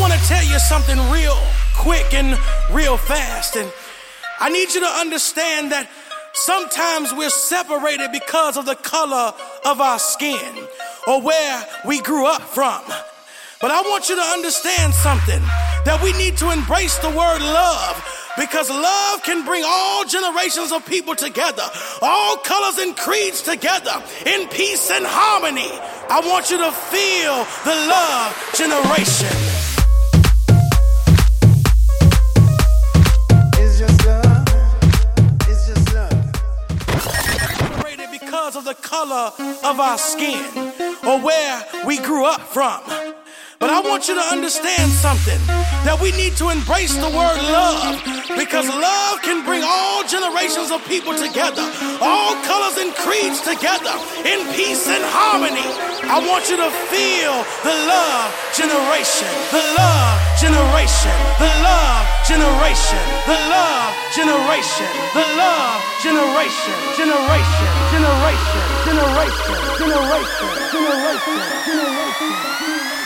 want to tell you something real quick and real fast. And I need you to understand that sometimes we're separated because of the color of our skin or where we grew up from. But I want you to understand something that we need to embrace the word love because love can bring all generations of people together, all colors and creeds together in peace and harmony. I want you to feel the love generation. Because of the color of our skin or where we grew up from. But I want you to understand something that we need to embrace the word love because love can bring all generations of people together, all colors and creeds together in peace and harmony. I want you to feel the love generation, the love generation, the love generation, the love generation, the love generation, generation, generation, generation, generation, generation, generation. generation.